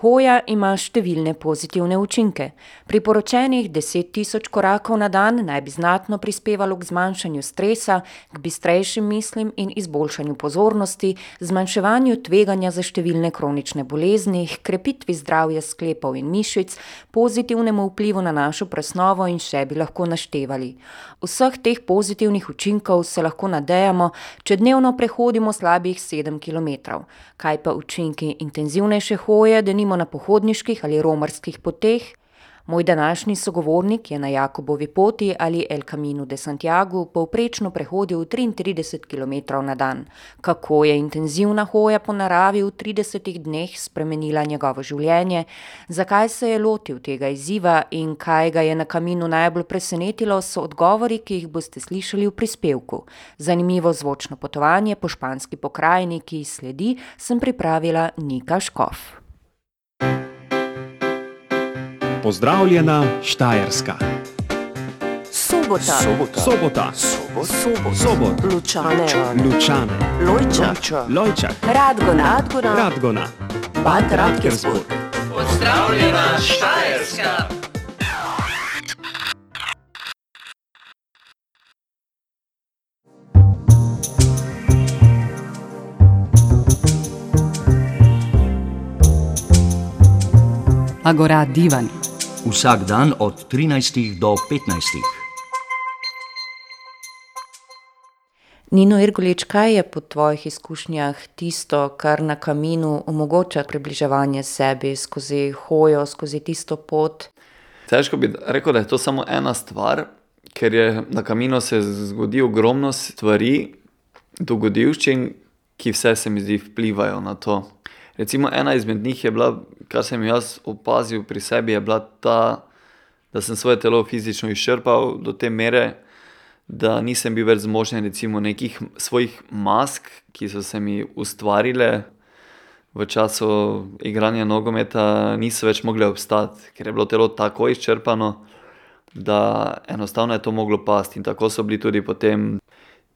Hoja ima številne pozitivne učinke. Priporočenih 10 tisoč korakov na dan naj bi znatno prispevalo k zmanjšanju stresa, k bistrejšim mislim in izboljšanju pozornosti, zmanjševanju tveganja za številne kronične bolezni, krepitvi zdravja sklepov in mišic, pozitivnemu vplivu na našo presnovo in še bi lahko naštevali. Vseh teh pozitivnih učinkov se lahko nadejamo, če dnevno prehodimo slabih sedem kilometrov. Kaj pa učinki intenzivnejše hoje, denimo na pohodniških ali romarskih poteh? Moj današnji sogovornik je na Jakobovi poti ali El Caminu de Santiagu povprečno prehodil triintrideset kilometrov na dan. Kako je intenzivna hoja po naravi v tridesetih dneh spremenila njegovo življenje, zakaj se je lotil tega izziva in kaj ga je na Caminu najbolj presenetilo, so odgovori, ki jih boste slišali v prispevku. Zanimivo zvočno potovanje po španski pokrajini, ki sledi, sem pripravila Nika Škof. Pozdravljena Štajerska. Sobota. Sobota. Sobota. Sobot. Sobot. Lučane. Lučane. Lojča. Lojčak. Radgona. Radgona. Radgona. Bad Radkersburg. Pozdravljena Štajerska. Agora Divan. Vsak dan od 13 do 15. Nino Irgolič, kaj je po tvojih izkušnjah tisto, kar na Caminu omogoča približevanje sebi skozi hojo, skozi tisto pot? Težko bi rekel, da je to samo ena stvar, ker je na Caminu se zgodi ogromno stvari, dogodivščin, ki vse se mi zdi vplivajo na to. Recimo ena izmed njih je bila, kar sem jaz opazil pri sebi, je bila ta, da sem svoje telo fizično izčrpal do te mere, da nisem bil več zmožen recimo nekih svojih mask, ki so se mi ustvarile v času igranja nogometa, niso več mogle obstati, ker je bilo telo tako izčrpano, da enostavno je to moglo pasti, in tako so bili tudi potem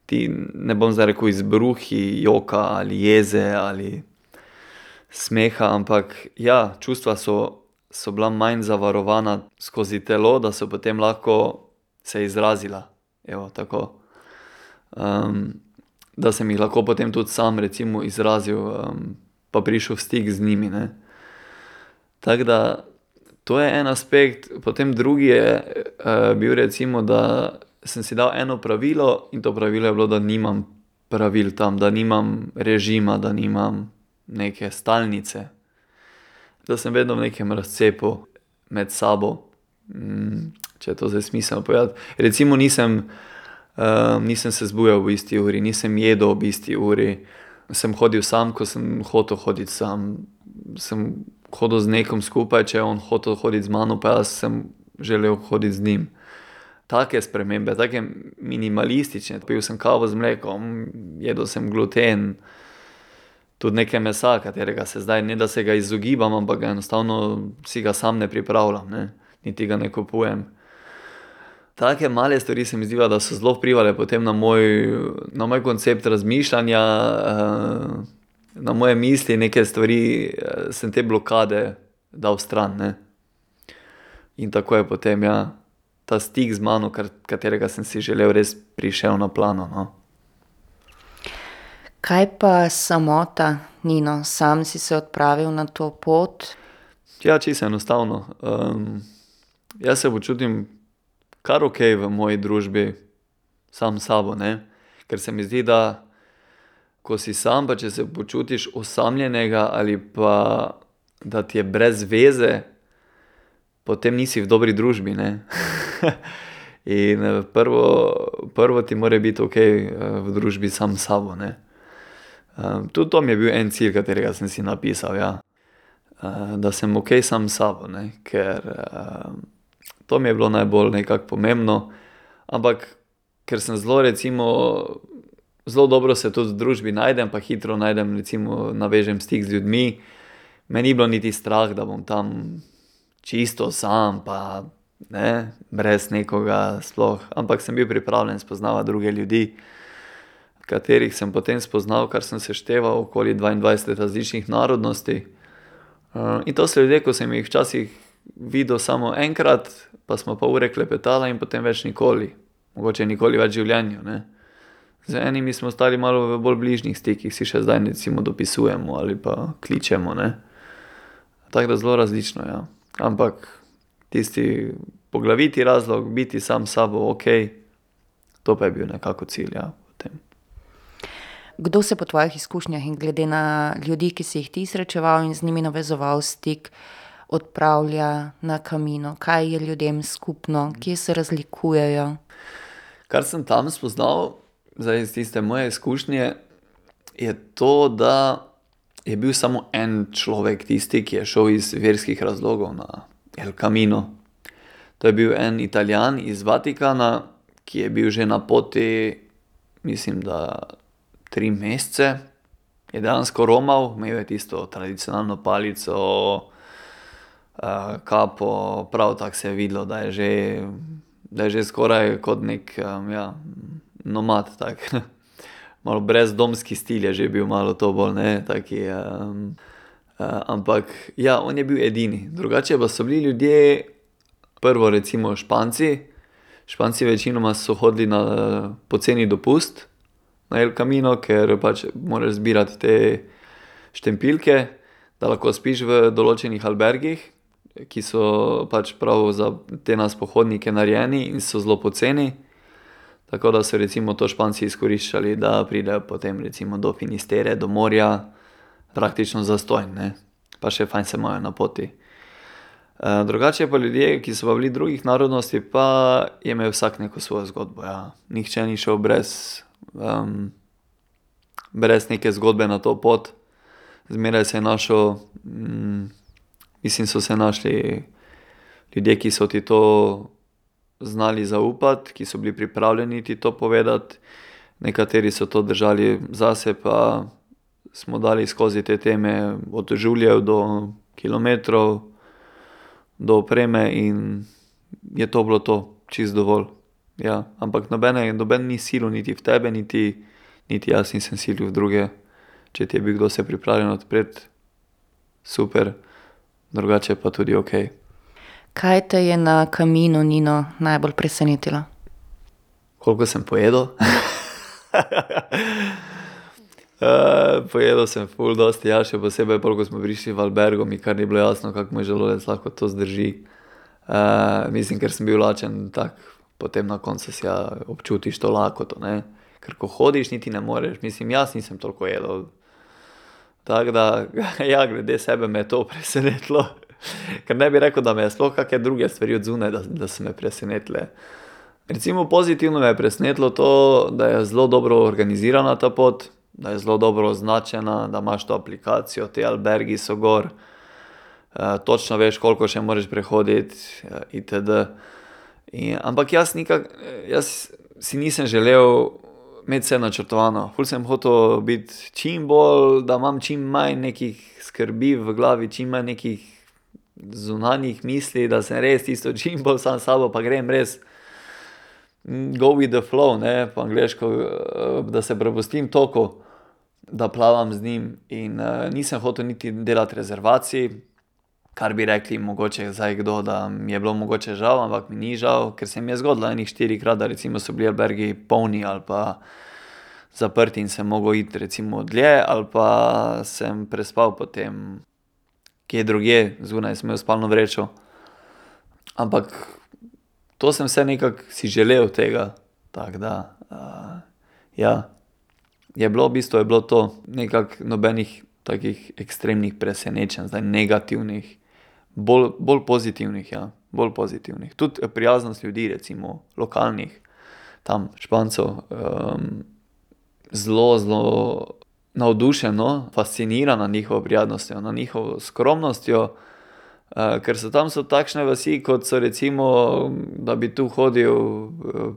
ti, ne bom zdaj rekel izbruhi joka ali jeze ali smeha, ampak ja, čustva so, so bila manj zavarovana skozi telo, da so potem lahko se izrazila. Evo, tako. da sem jih lahko potem tudi sam recimo izrazil, pa prišel v stik z njimi, ne. Tako da to je en aspekt, potem drugi je, bil recimo, da sem si dal eno pravilo in to pravilo je bilo, da nimam pravil tam, da nimam režima, da nimam neke stalnice. Da sem vedno v nekem razcepu med sabo. če je to zdaj smiselno povedati. Recimo nisem, nisem se zbujal ob isti uri, nisem jedel ob isti uri, sem hodil sam, ko sem hotel hoditi sam. Sem hodil z nekom skupaj, če je on hotel hoditi z mano, pa jaz sem želel hoditi z njim. Take spremembe, take minimalistične, pil sem kavo z mlekom, jedel sem gluten, tudi nekaj mesa, katerega se zdaj, ne da se ga izogibam, ampak ga enostavno si ga sam ne pripravljam, ne. Niti ga ne kupujem. Take male stvari se mi zdijo, da so zelo vplivale potem na moj, na moj koncept razmišljanja, na moje misli, neke stvari, sem te blokade dal stran, ne. In tako je potem, ja, ta stik z mano, katerega sem si želel, res prišel na plano, no. Kaj pa samota, Nino, sam si se odpravil na to pot? Ja, čisto enostavno, jaz se počutim kar okej v moji družbi sam s sabo, ne. Ker se mi zdi, da ko si sam, pa če se počutiš osamljenega ali pa da ti je brez veze, potem nisi v dobri družbi. In, prvo, prvo ti mora biti okej, v družbi sam s sabo, ne. Tudi to mi je bil en cilj, katerega sem si napisal, ja. da sem okej sam s sabo, ne, ker, to mi je bilo najbolj nekako pomembno. Ampak ker sem zelo recimo, zelo dobro se tudi v družbi najdem pa hitro najdem recimo, navežem stik z ljudmi, me ni bilo niti strah, da bom tam čisto sam pa, ne, brez nekoga sploh, ampak sem bil pripravljen spoznavati druge ljudi, katerih sem potem spoznal, kar sem sešteval, okoli dvaindvajset različnih narodnosti. Uh, in to so ljudje, ko sem jih včasih videl samo enkrat, pa smo pa ure klepetali in potem več nikoli, mogoče nikoli več v življenju. Ne. Z enimi smo stali malo v bolj bližnjih stikih, si še zdaj recimo dopisujemo ali pa kličemo. Tako da zelo različno, ja. Ampak tisti poglaviti razlog, biti sam s sabo, ok, to pa je bil nekako cilj, ja. Kdo se po tvojih izkušnjah in glede na ljudi, ki si jih ti srečeval in z njimi navezoval stik, odpravlja na kamino? Kaj je ljudem skupno, kje se razlikujejo? Kar sem tam spoznal, zdaj iz tiste moje izkušnje, je to, da je bil samo en človek tisti, ki je šel iz verskih razlogov na El Camino. To je bil en Italijan iz Vatikana, ki je bil že na poti, mislim, da tri mesece. Je dejansko romal, imel je tisto tradicionalno palico, kapo, prav tako se je videlo, da je že, da je že skoraj kot nek ja, nomad. Tak. Malo brezdomski stil je že bil, malo to bolj ne. Taki, um, uh, ampak ja, on je bil edini. Drugače pa so bili ljudje, prvo recimo Španci. Španci večinoma so hodili na poceni dopust na El Camino, ker pač moraš zbirati te štempilke, da lahko spiš v določenih albergih, ki so pač prav za te nas pohodnike narejeni in so zelo poceni. Tako da so recimo to Španci izkoriščali, da pridejo potem recimo do Finistere, do morja, praktično zastonj, ne. Pa še fajn se imajo na poti. drugače pa ljudje, ki so pa bili drugih narodnosti, pa je imel vsak neko svojo zgodbo, ja. Nihče ni šel brez, brez neke zgodbe na to pot. Zmeraj se je našel, mislim, so se našli ljudje, ki so ti to znali zaupati, ki so bili pripravljeni ti to povedati. Nekateri so to držali zase, pa smo dali skozi te teme od žuljev do kilometrov, do opreme in je to bilo to, čisto dovolj. Ja, ampak nobene, noben ni silil niti v tebe niti, niti jaz nisem silil v druge. Če ti je bil kdo se pripravljen odpreti, super, drugače pa tudi okej. Kaj te je na kaminu, Nino, najbolj presenetilo? Koliko sem pojedel? pojedel sem ful dosti, ja, še posebej pol, ko smo prišli v albergo, mi kar ni bilo jasno, kako moj želodec lahko to zdrži. mislim, ker sem bil lačen, tako potem na koncu si ja občutiš to lakoto, ne. Ker ko hodiš, niti ne moreš, mislim, jaz nisem toliko jedel. Tako da, ja, glede sebe me je to presenetilo. Ker ne bi rekel, da me je sploh kake druge stvari od zunaj, da, da so me presenetile. Recimo pozitivno me je presenetilo to, da je zelo dobro organizirana ta pot, da je zelo dobro označena, da imaš to aplikacijo, ti albergi so gor. točno veš, koliko še moraš prehoditi, itd. In, ampak jaz nikako, jaz si nisem želel imeti vse načrtovano, ful sem hotel biti čim bolj, da imam čim manj nekih skrbi v glavi, čim manj nekih zunanjih misli, da sem res tisto čim bolj sam sabo pa grem res go with the flow, ne, po angleško, da se prepustim toku, da plavam z njim, in, nisem hotel niti delati rezervacij, kar bi rekli mogoče zdaj kdo, da mi je bilo mogoče žal, ampak mi ni žal, ker se mi je zgodilo ene štirikrat, da recimo so bili albergi polni ali pa zaprti in sem mogel iti recimo dlje ali pa sem prespal potem kje drugje, zunaj sem imel spalno vrečo. Ampak to sem vse nekako si želel tega, tako da, ja. Je bilo, v bistvu je bilo to, nekako nobenih takih ekstremnih presenečenj, zdaj negativnih. Bolj, bolj pozitivnih, ja, bolj pozitivnih. Tudi prijaznost ljudi recimo, lokalnih, tam Špancev, zelo, zelo navdušen, no, fasciniran nad njihovo prijaznostjo, nad njihovo skromnostjo, ker so tam so takšne vasi, kot so recimo, da bi tu hodil,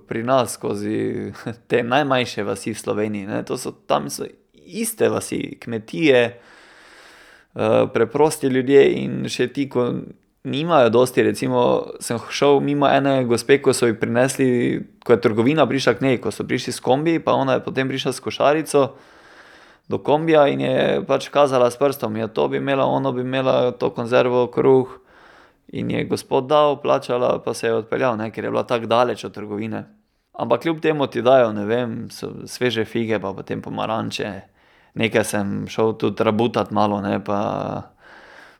pri nas skozi te najmanjše vasi v Sloveniji, ne, to so, tam so iste vasi, kmetije, preprosti ljudje in še ti, ko nimajo dosti, recimo sem šel mimo ene gospe, ko so ji prinesli, ko je trgovina prišla k njej, ko so prišli s kombiji pa ona je potem prišla s košarico, do kombija in je pač kazala s prstom, je to bi imela, ono bi imela, to konzervo, kruh. In je gospod dal, plačala, pa se je odpeljal, ne, ker je bila tako daleč od trgovine. Ampak kljub temu ti dajo, ne vem, sveže fige, pa potem pomaranče. Nekaj sem šel tudi rabutati malo, ne, pa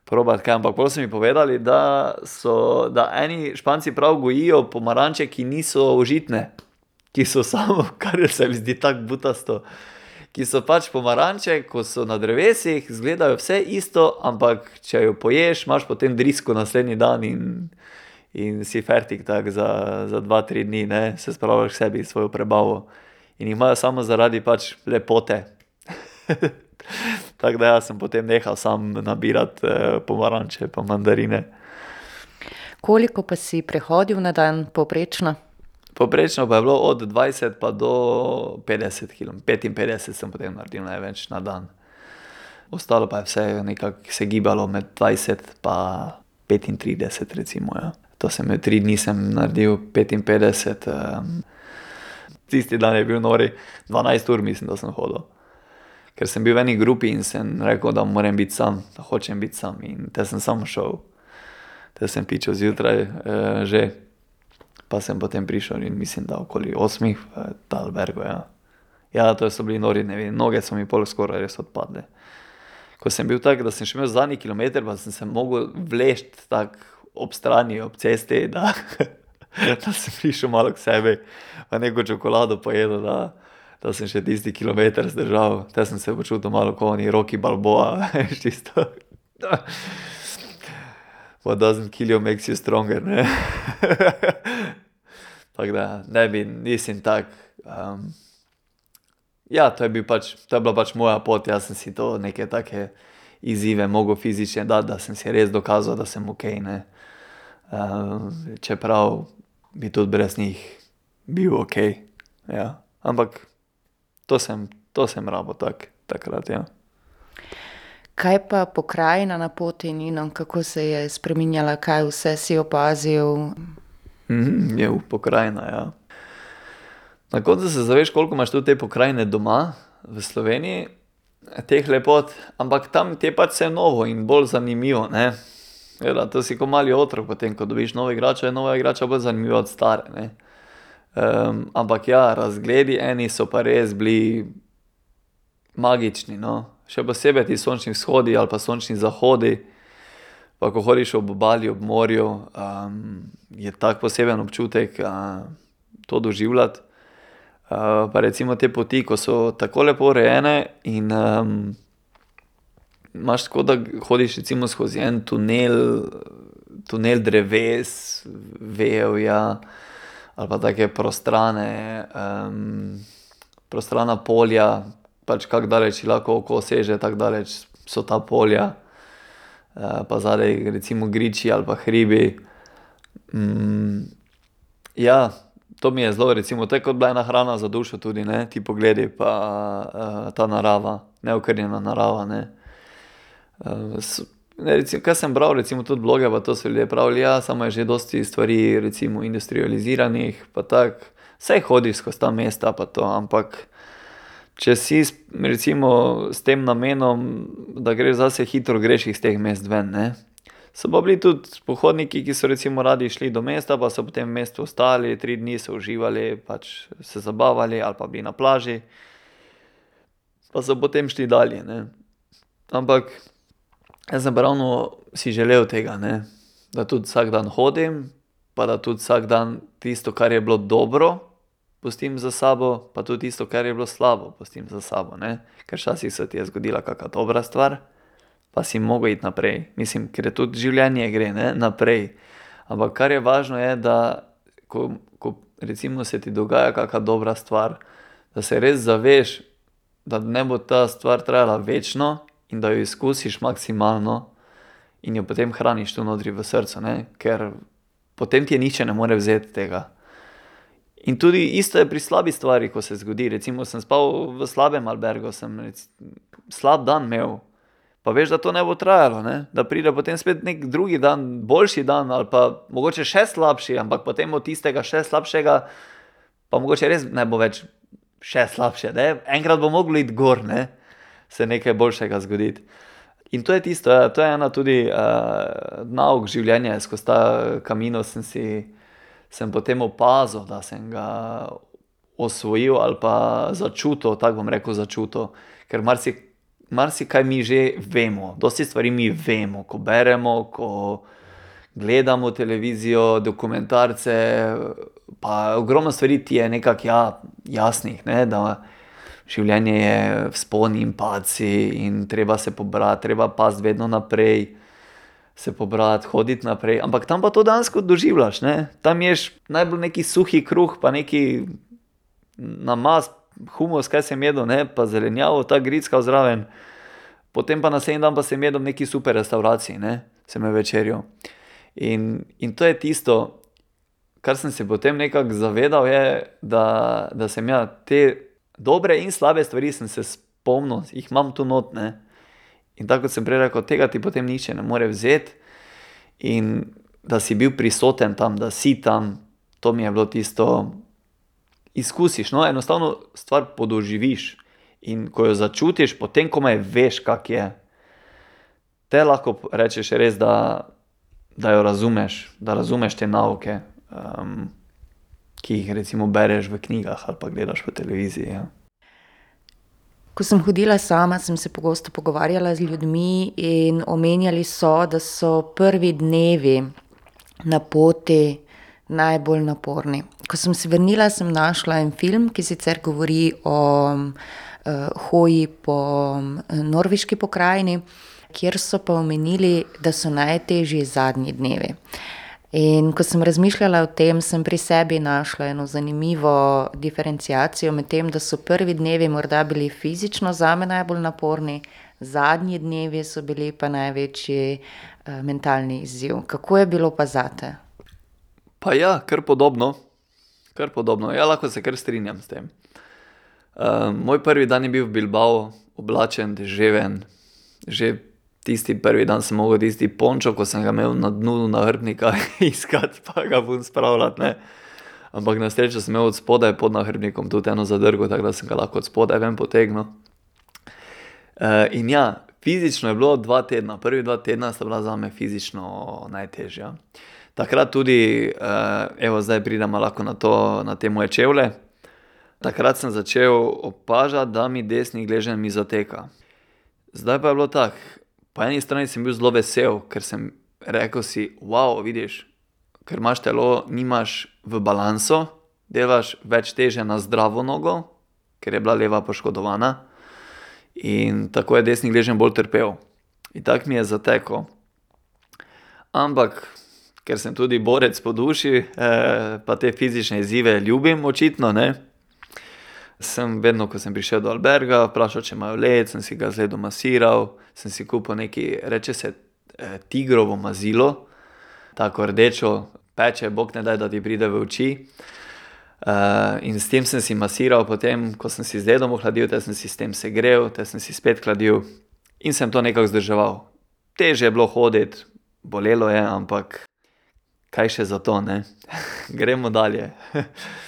probati kaj, ampak pol so mi povedali, da so, da eni Španci prav gojijo pomaranče, ki niso užitne. Ki so samo, kar se mi zdi tako butasto. Ki so pač pomaranče, ko so na drevesih, izgledajo vse isto, ampak če jo poješ, imaš potem drisko naslednji dan in, in si fertik tak za, za dva, tri dni, ne, se spravljaš sebi svojo prebavo. In imajo samo zaradi pač lepote. Tako da jaz sem potem nehal sam nabirati eh, pomaranče pa mandarine. Koliko pa si prehodil na dan, povprečno? Povprečno pa je bilo od 20 pa do 50 km, 55 sem potem naredil največ na dan. Ostalo pa je vse nekako se gibalo med 20 pa 35 recimo, ja. To sem imel tri dni, sem naredil 55, um, tisti dan je bil nori, 12 ur mislim, da sem hodil. Ker sem bil v eni grupi in sem rekel, da moram biti sam, da hočem biti sam in te sem samo šel. Te sem pičil zjutraj eh, že, pa sem potem prišel in mislim, da okoli osmih v Talbergu, ja. Ja, to so bili nori dnevi, noge so mi pol skoraj res odpadle. Ko sem bil tak, da sem še imel zadnji kilometer, pa sem se mogel vleči tako ob strani, ob cesti, da, da sem prišel malo k sebi, pa neko čokolado pojedel, da, da sem še tisti kilometer zdržal. Te sem se počutil malo kot oni roki balboa, veš tisto. What doesn't kill you makes you stronger, ne. Tako da ne bi, nisem tak. Um, ja, to je bil pač, to je bila pač moja pot, jaz sem si to neke take izzive mogel fizične dati, da sem si res dokazal, da sem ok, ne. Um, čeprav bi tudi brez njih bil ok, ja. Ampak to sem, to sem rabil tak, takrat, ja. Kaj pa pokrajina na poti, Nino, kako se je spreminjala, kaj vse si opazil? Mhm, je v pokrajina, ja. Na koncu se zaveš, koliko imaš tu te pokrajine doma v Sloveniji, teh lepot, ampak tam ti je pač vse novo in bolj zanimivo, ne. Glej, to si ko mali otrok, potem ko dobiš novo igračo, je nova igrača bolj zanimiva od stare, ne. Um, ampak ja, razgledi eni so pa res bili magični, no. Še posebej ti sončni vzhodi ali pa sončni zahodi, pa ko hodiš ob obali, ob morju, um, je tak poseben občutek, uh, to doživljati. Uh, pa recimo te poti, ko so tako lepo urejene in, um, imaš, kot da hodiš skozi en tunel, tunel dreves, vejevja ali pa take prostrane, um, prostrana polja, pač kako daleč lahko oko seže, tako daleč so ta polja. pa zadaj recimo griči ali pa hribi. ja, to mi je zelo recimo, to je kot bila ena hrana za dušo tudi, ne, ti pogledi pa, ta narava, neokrnjena narava, ne. ne, recimo, kaj sem bral recimo tudi bloge pa to so ljudje pravili, ja, samo je že dosti stvari recimo industrializiranih pa tako. Saj hodiš skozi ta mesta pa to, ampak če si recimo s tem namenom, da greš zase, hitro greš iz teh mest ven, ne. So pa bili tudi pohodniki, ki so recimo radi šli do mesta pa so potem v mestu ostali, tri dni so uživali, pač se zabavali ali pa bili na plaži. Pa so potem šli dalje, ne. Ampak jaz sem pa ravno si želel tega, ne. Da tudi vsak dan hodim pa da tudi vsak dan tisto, kar je bilo dobro, pustim za sabo, pa tudi tisto, kar je bilo slabo, pustim za sabo, ne. Ker včasih se ti je zgodila kaka dobra stvar, pa si mogel iti naprej, mislim, ker je tudi življenje gre, ne, naprej. Ampak kar je važno, je, da ko, ko recimo se ti dogaja kaka dobra stvar, da se res zaveš, da ne bo ta stvar trajala večno in da jo izkusiš maksimalno in jo potem hraniš tu notri v srcu, ne, ker potem ti je nihče ne more vzeti tega. In tudi isto je pri slabi stvari, ko se zgodi, recimo sem spal v slabem albergu, sem slab dan imel, pa veš, da to ne bo trajalo, ne, da pride potem spet neki drugi dan, boljši dan ali pa mogoče še slabši, ampak potem od tistega še slabšega pa mogoče res ne bo več še slabše, ne, enkrat bo moglo iti gor, ne. Se nekaj boljšega zgoditi. In to je tisto, ja, to je ena tudi uh, nauk življenja, skozi ta kamino sem si sem potem opazil, da sem ga osvojil ali pa začutil, tako bom rekel, začutil. Ker marsikaj marsi mi že vemo, dosti stvari mi vemo, ko beremo, ko gledamo televizijo, dokumentarce. Pa ogromno stvari ti je nekako ja, jasnih, ne? da življenje je vzponi in paci, in treba se pobrati, treba pasti vedno naprej se pobrati, hoditi naprej. Ampak tam pa to dejansko doživljaš. Ne? Tam ješ najbolj neki suhi kruh, pa neki namaz, humus, kaj sem jedel, ne? pa zelenjavo, ta gritska zraven. Potem pa naslednji dan pa sem jedel v neki super restavraciji, ne? sem je večerjo. In, in to je tisto, kar sem se potem nekako zavedal, je, da, da sem ja te dobre in slabe stvari se spomnil, jih imam tu notne. In tako kot sem prej rekel, tega ti potem nihče ne more vzeti. In da si bil prisoten tam, da si tam, to mi je bilo tisto, izkusiš. No, enostavno stvar podoživiš. In ko jo začutiš, potem ko me veš, kak je, te lahko rečeš res, da, da jo razumeš, da razumeš te nauke, um, ki jih recimo bereš v knjigah ali pa gledaš po televiziji. Ja. Ko sem hodila sama, sem se pogosto pogovarjala z ljudmi in omenjali so, da so prvi dnevi na poti najbolj naporni. Ko sem se vrnila, sem našla en film, ki sicer govori o uh, hoji po norveški pokrajini, kjer so pa omenili, da so najtežji zadnji dnevi. In ko sem razmišljala o tem, sem pri sebi našla eno zanimivo diferencijacijo med tem, da so prvi dnevi morda bili fizično zame najbolj naporni, zadnji dnevi so bili pa največji uh, mentalni izziv. Kako je bilo pa zate? Pa ja, kar podobno. Kar podobno. Ja, lahko se kar strinjam s tem. Uh, moj prvi dan je bil v Bilbao, oblačen, deževen, že tisti prvi dan sem mogel tisti pončo, ko sem ga imel na dnu nahrbnika, iskati, pa ga bom spravljati. Ne. Ampak na srečo sem imel od spodaj pod nahrbnikom tudi eno zadrgo, tako da sem ga lahko od spodaj ven potegnil. Uh, in ja, fizično je bilo dva tedna, prvi dva tedna sta bila za me fizično najtežja. Takrat tudi, uh, evo, zdaj pridemo lahko na, to, na te moje čevlje. Takrat sem začel opažati, da mi desni gležen mi zateka. Zdaj pa je bilo tako, po eni strani sem bil zelo vesel, ker sem rekel si, wow, vidiš, ker imaš telo, nimaš v balansu, delaš več teže na zdravo nogo, ker je bila leva poškodovana. In tako je desni gležen bolj trpel. In tako mi je zatekel. Ampak, ker sem tudi borec po duši, eh, pa te fizične izzive ljubim, očitno ne. Sem vedno, ko sem prišel do Alberga, vprašal, če imajo led, sem si ga zelo masiral, sem si kupil nekaj, reče se, eh, tigrovo mazilo, tako rdečo, peče, bog ne da, da ti pride v oči. Uh, in s tem sem si masiral, potem, ko sem si z ledom ohladil, te sem si s tem segrel, te sem si spet hladil in sem to nekako zdržal. Teže je bilo hoditi, bolelo je, ampak kaj še za to, ne? Gremo dalje.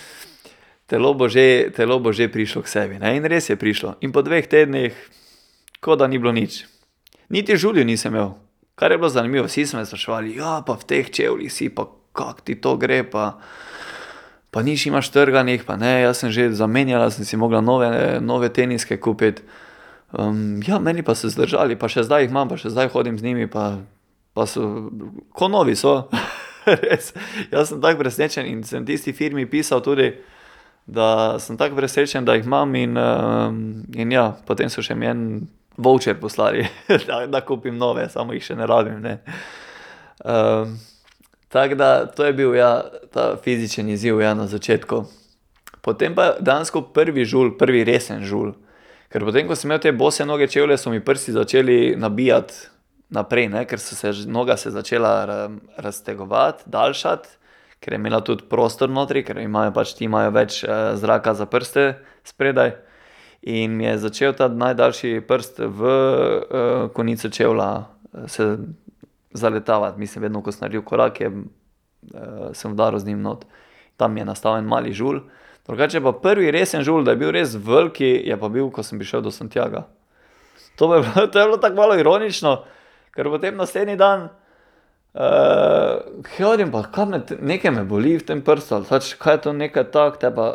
telo, bo že, telo bo že prišlo k sebi. Ne? In res je prišlo. In po dveh tednih, kot da ni bilo nič. Niti žulju nisem imel. Kar je bilo zanimivo, vsi smo me sprašvali, ja, pa v teh čevljih si, pa kako ti to gre, pa, pa niš imaš trganih, pa ne, jaz sem že zamenjala, sem si mogla nove, nove teniske kupiti. Um, ja, meni pa so zdržali, pa še zdaj jih imam, pa še zdaj hodim z njimi, pa, pa so, ko novi so. Res, jaz sem tako presenečen in sem tisti firmi pisal tudi, da sem tako presenečen, da jih imam in, um, in ja, potem so še mi en voucher poslali, da, da kupim nove, samo jih še ne rabim. Ne. Um, tako da to je bil ja, ta fizičen izziv ja, na začetku. Potem pa dejansko prvi žul, prvi resen žul. Ker potem, ko sem imel te bose noge čevlje, so mi prsti začeli nabijati naprej, ne? ker so se noga se začela raztegovati, daljšati, ker je imela tudi prostor notri, ker imajo pač ti imajo več uh, zraka za prste spredaj. In mi je začel ta najdaljši prst v uh, konico čevlja eh, se zaletavati. Mislim, vedno, ko sem naredil korak, je, uh, sem udaril z njim not. Tam je nastal en mali žul. Drugače pa prvi resen žul, da je bil res veliki, je pa bil, ko sem prišel do Santiago. To, je bilo, to je bilo tako malo ironično, ker potem naslednji dan hodim, pa kaj me, nekaj me boli v tem prstu, ali pač, kaj je to nekaj tak, te pa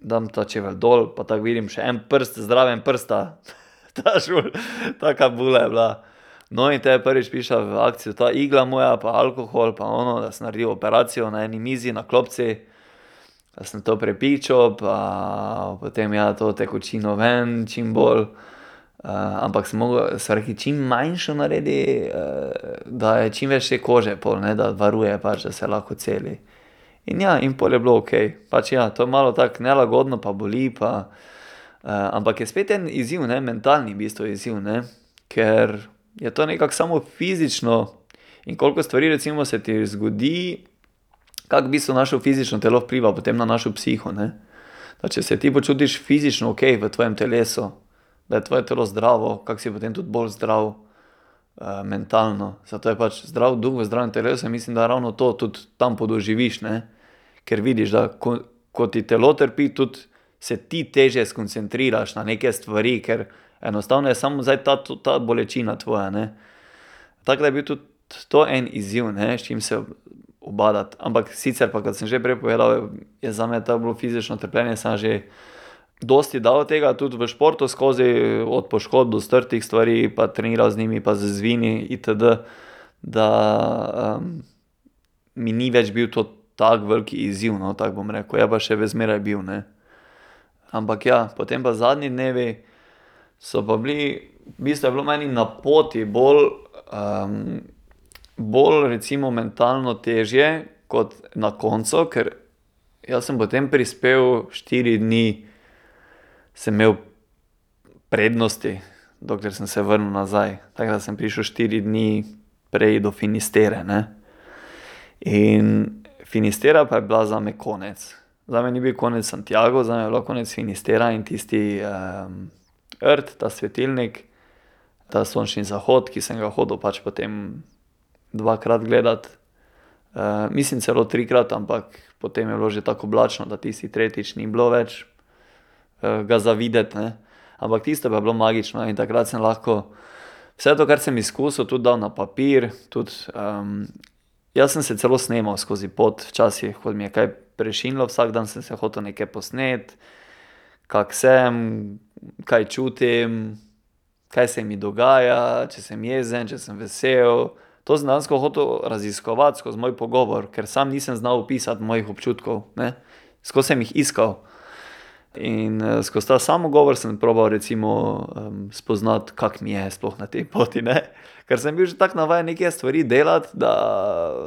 dam ta čevelj dol, pa tako vidim še en prst, zraven prsta, ta šul, taka bula je bila. No in te prvič prišla v akcijo ta igla moja, pa alkohol, pa ono, da sem naredil operacijo na eni mizi, na klopci, da sem to prepičil, pa potem ja, to tekočino ven, čim bolj. Uh, ampak sem mogel, rekli, čim manjšo naredi, uh, da je čim več te kože, pol, ne, da varuje, pač, da se lahko celi. In ja, in pol je bilo ok. Pač ja, to je malo tako nelagodno, pa boli, pa, uh, ampak je spet en izziv, ne, mentalni v bistvu izziv, ne, ker je to nekako samo fizično in koliko stvari recimo se ti zgodi, kako v bistvu naše fizično telo vpliva potem na našo psiho. Ne? Da če se ti počutiš fizično ok v tvojem telesu, da je tvoje telo zdravo, kako si potem tudi bolj zdrav uh, mentalno. Zato je pač zdrav duh v zdravem telesu in mislim, da ravno to tudi tam podoživiš, ne? ker vidiš, da ko, ko ti telo trpi, tudi se ti teže skoncentriraš na neke stvari, ker enostavno je samo zdaj ta, ta bolečina tvoja. Ne? Tako da je bil tudi to en izziv, ne, s čim se obadati. Ampak sicer, pa, kot sem že prej povedal, je za me to bilo fizično trpljenje, sem že dosti dal tega, tudi v športu, skozi od poškodb do strtih stvari, pa treniral z njimi, pa z zvini itd. Da um, mi ni več bil to tako veliki izziv, no, tako bom rekel, je pa še vedno bil. Ne. Ampak ja, potem pa zadnji dnevi so pa bili, v bistvu je bilo meni na poti bolj, um, bolj recimo mentalno težje kot na koncu, ker jaz sem potem prispel štiri dni, sem imel prednosti, dokler sem se vrnil nazaj. Tako da sem prišel štiri dni prej do Finistere. Ne? In Finistera pa je bila za me konec. Za me ni bil konec Santiago, za me je bila konec Finistera in tisti um, rt, ta svetilnik, ta sončni zahod, ki sem ga hodil pač potem dvakrat gledati. Uh, mislim celo trikrat, ampak potem je bilo že tako oblačno, da tisti tretjič ni bilo več ga zavideti. Ne? Ampak tisto pa je bilo magično in takrat sem lahko vse to, kar sem izkusil, tudi dal na papir. Tudi, um, jaz sem se celo snemal skozi pot, včasih, ko mi je kaj prešinilo, vsak dan sem se hotel nekaj posnet, kak sem, kaj čutim, kaj se mi dogaja, če sem jezen, če sem vesel. To sem dejansko hotel raziskovati skozi moj pogovor, ker sam nisem znal opisati mojih občutkov, skozi sem jih iskal. In uh, skozi ta samogovor sem probal recimo um, spoznati, kak mi je sploh na tej poti. Ne? Ker sem bil že tako navaden neke stvari delati, da,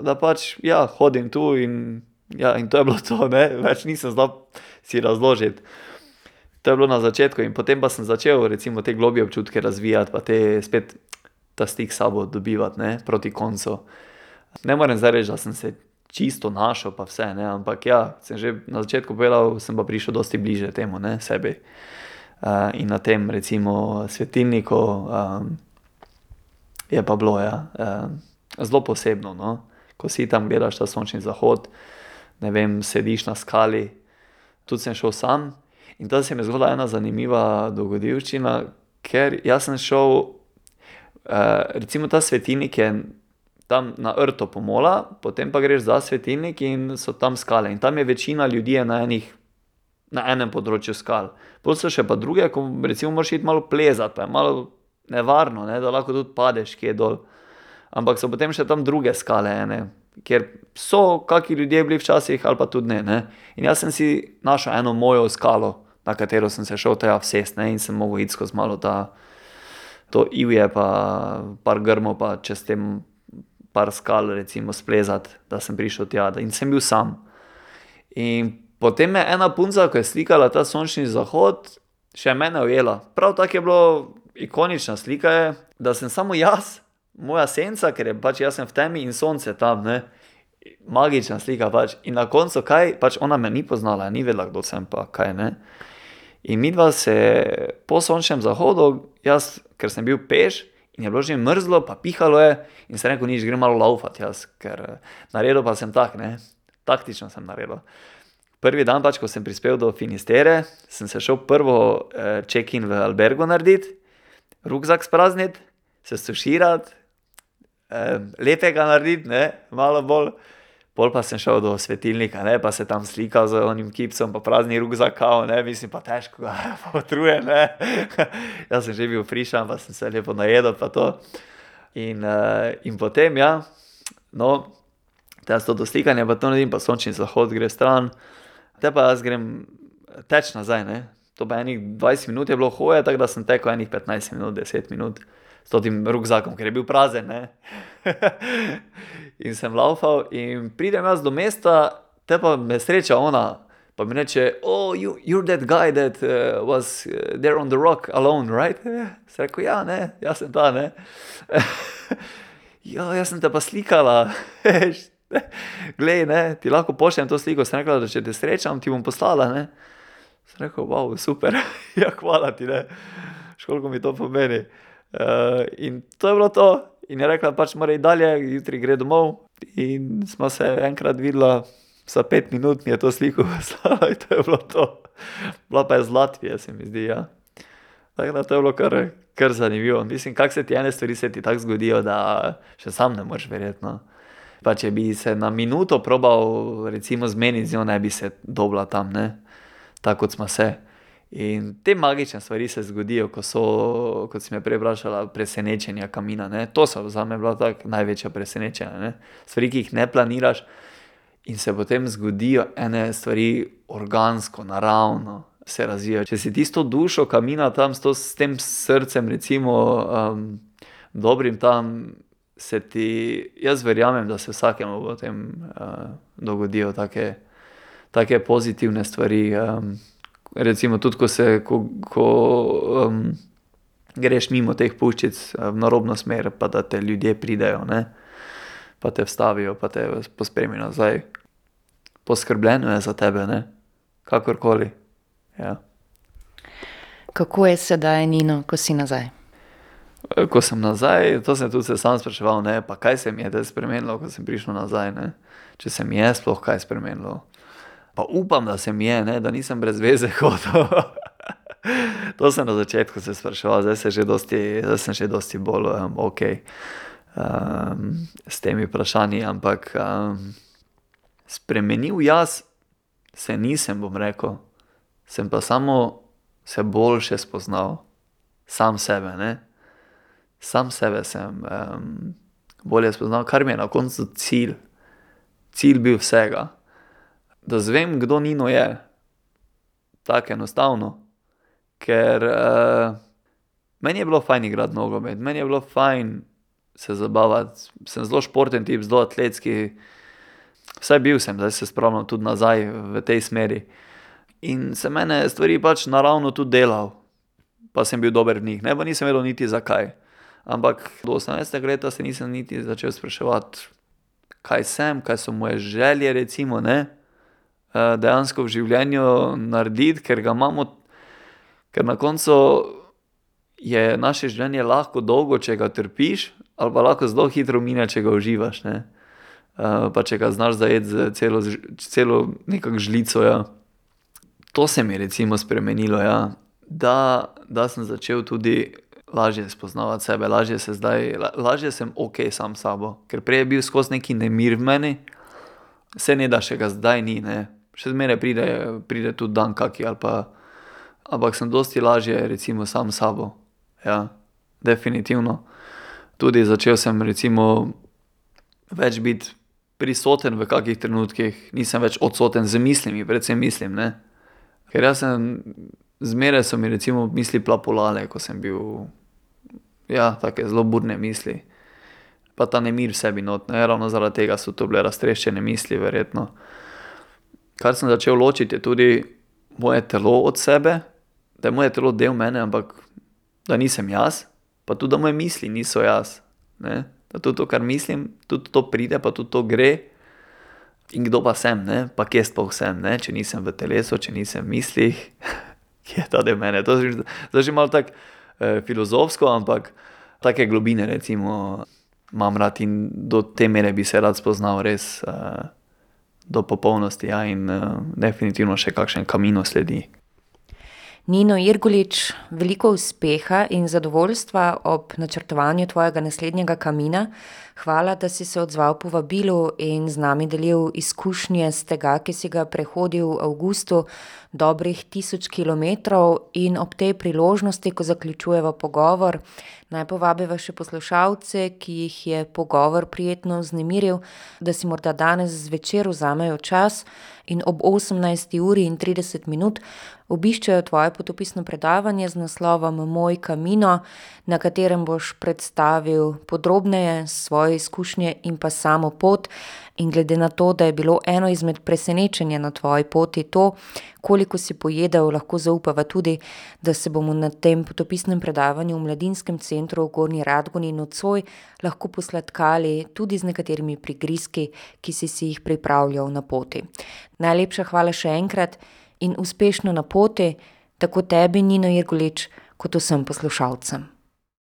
da pač ja, hodim tu in, ja, in to je bilo to, ne? več nisem znal si razložiti. To je bilo na začetku, in potem pa sem začel recimo, te globije občutke razvijati, pa te spet ta stik s sabo dobivati ne? proti koncu. Ne morem zdaj reči, da sem se čisto našel, pa vse, ne? ampak ja, sem že na začetku povedal, sem pa prišel dosti bliže temu ne? sebi. Uh, in na tem, recimo, svetilniku um, je pa bilo ja, uh, zelo posebno. No? Ko si tam gledaš ta sončni zahod, ne vem, sediš na skali. Tudi sem šel sam in tam se mi je zgodila ena zanimiva dogodivščina, ker jaz sem šel, uh, recimo, ta svetilnik je tam na Rto pomola, potem pa greš za svetilnik in so tam skale. In tam je večina ljudi je na, enih, na enem področju skal. Potem so še pa druge, ko recimo moraš iti malo plezati, pa je malo nevarno, ne, da lahko tudi padeš kje dol. Ampak so potem še tam druge skale, ene, kjer so kakšni ljudje bili včasih, ali pa tudi ne, ne. In jaz sem si našel eno mojo skalo, na katero sem se šel tja vsest ne, in sem mogel iti skozi malo ta, to ivje, pa par grmo, pa čez tem par skal, recimo, splezati, da sem prišel tja, in sem bil sam. In potem je ena punca, ko je slikala ta sončni zahod, še mene ujela. Prav tako je bilo ikonična slika, je, da sem samo jaz, moja senca, ker je pač jaz sem v temi in sonce tam, ne. Magična slika pač. In na koncu kaj, pač ona me ni poznala, ni vedela, kdo sem pa kaj ne. In mi dva se po sončnem zahodu, jaz, ker sem bil peš in je bilo že mrzlo, pa pihalo je, in sem rekel, nič, grem malo laufati jaz, ker eh, naredil pa sem tak, ne, taktično sem naredil. Prvi dan pač, ko sem prispel do Finistere, sem se šel prvo eh, check-in v albergo narediti, rukzak sprazniti, se stuširati, eh, lepega narediti, ne, malo bolj. Pol pa sem šel do svetilnika, ne, pa se tam slikal z onim kipcem, pa prazni rukzak, kao, ne, mislim pa težko, ga potruje, ne. Jaz sem že bil frišan, pa sem se lepo najedel. In, uh, in potem, ja, no, jaz to do slikanja, pa to naredim, pa sončni zahod gre stran, te pa jaz grem teč nazaj, ne. To pa enih 20 minut je bilo hoje, tako da sem tekel enih 15 minut, 10 minut s tem rukzakom, ker je bil prazen. In sem laufal, in pridem jaz do mesta, te pa me sreča ona. Pa mi reče, oh, you, you're that guy that uh, was uh, there on the rock alone, right? Sem rekel, ja, ne, jaz sem ta, ne. ja, jaz sem te pa slikala. Glej, ne, ti lahko pošljem to sliko. Sem rekla, da če te srečam, ti bom poslala, ne. Sem rekel, wow, super, ja, hvala ti, ne. Školiko mi to pomeni. Uh, in to je bilo to. In je rekla, pač mora iti dalje, jutri gre domov. In smo se enkrat videla, za pet minut mi je to sliko poslala in to je bilo to. Bila pa je z Latvije, se mi zdi. Ja. Tako da to je bilo kar, kar zanimivo. Mislim, kako se ti ene stvari se ti tako zgodijo, da še sam ne moreš verjetno. Pa če bi se na minuto probal, recimo, zmeniti z njo, ne bi se dobila tam, ne? tako kot smo se. In te magične stvari se zgodijo, ko so, kot si me prej vprašala, presenečenja kamina. Ne? To so za me bila tako največja presenečenja. Ne? Stvari, ki jih ne planiraš, in se potem zgodijo ene stvari organsko, naravno, se razvijajo. Če si tisto dušo kamina tam, s, to, s tem srcem, recimo, um, dobrim tam, se ti, jaz verjamem, da se vsakemu potem uh, dogodijo take, take pozitivne stvari. Um, recimo tudi, ko, se, ko, ko um, greš mimo teh puščic v narobno smer, pa da te ljudje pridejo, ne? pa te vstavijo, pa te pospremijo nazaj. Poskrbljeno je za tebe, ne? kakorkoli. Ja. Kako je sedaj, Nino, ko si nazaj? Ko sem nazaj, to sem tudi se sam spraševal, ne, pa kaj se mi je spremenilo, ko sem prišel nazaj. Ne? Če se mi je sploh kaj spremenilo. Pa upam, da se mi je, ne, da nisem brez veze hodil. to sem na začetku se spraševal, zdaj, se že dosti, zdaj sem že dosti bolj um, ok um, s temi vprašanji. Ampak um, spremenil jaz se nisem, bom rekel, sem pa samo se boljše spoznal, sam sebe. Ne? Sam sebe sem um, bolje spoznal, kar mi je na koncu cilj, cilj bil vsega da zvem, kdo Nino je. Tako enostavno. Ker uh, meni je bilo fajn igrati nogomet, meni je bilo fajn se zabavati, sem zelo športen tip, zelo atletski. Vsaj bil sem, zdaj se spravljam tudi nazaj v tej smeri. In se mene stvari pač naravno tudi delal, pa sem bil dober v njih, ne pa nisem vedel niti zakaj. Ampak do 18. leta se nisem niti začel spraševati, kaj sem, kaj so moje želje, recimo, ne. Eh, dejansko v življenju narediti, ker ga imamo, ker na koncu je naše življenje lahko dolgo, če ga trpiš, ali pa lahko zelo hitro mine, če ga uživaš. Ne? Uh, pa če ga znaš zajeti z celo, celo nekakšno žlico. Ja. To se mi je recimo spremenilo, ja. da, da sem začel tudi lažje spoznavati sebe, lažje, se zdaj, lažje sem ok sam s sabo, ker prej je bil skozi neki nemir v meni, se ne da še ga zdaj ni. Ne še zmeraj pride, pride tudi dan, kaki ali pa. Ampak sem dosti lažje, recimo, sam s sabo. Ja, definitivno. Tudi začel sem, recimo, več biti prisoten v kakih trenutkih, nisem več odsoten z mislimi, predvsem mislim. Ne? Ker jaz sem, zmeraj so mi, recimo, misli plapolale, ko sem bil, ja, tako zelo burne misli. Pa ta nemir v sebi not, ne? ravno zaradi tega so to bile raztreščene misli, verjetno kar sem začel ločiti, je tudi moje telo od sebe, da je moje telo del mene, ampak da nisem jaz, pa tudi da moje misli niso jaz. Ne? Da tudi to, kar mislim, tudi to pride, pa tudi to gre. In kdo pa sem, ne? pa kje sploh sem, ne? če nisem v telesu, če nisem v mislih, kje je ta del mene. To je že malo tako eh, filozofsko, ampak take globine, recimo, imam rad in do te mere bi se rad spoznal res. Eh, do popolnosti, ja, in uh, definitivno še kakšen kamino sledi. Nino Irgulič, veliko uspeha in zadovoljstva ob načrtovanju tvojega naslednjega kamina. Hvala, da si se odzval povabilu in z nami delil izkušnje z tega, ki si ga prehodil v avgustu, dobrih tisoč kilometrov in ob tej priložnosti, ko zaključujeva pogovor, naj povabiva še poslušalce, ki jih je pogovor prijetno vznemiril, da si morda danes zvečer vzamejo čas in ob osemnajsti uri in trideset minut obiščejo tvoje potopisno predavanje z naslovom Moj kamino, na katerem boš predstavil podrobneje svoje izkušnje in pa samo pot. In glede na to, da je bilo eno izmed presenečenj na tvoji poti to, koliko si pojedel, lahko zaupava tudi, da se bomo na tem potopisnem predavanju v Mladinskem centru v Gornji Radgoni nocoj lahko posladkali tudi z nekaterimi prigrizki, ki si si jih pripravljal na poti. Najlepša hvala še enkrat in uspešno na poti, tako tebi, Nino Irgulič, kot vsem poslušalcem.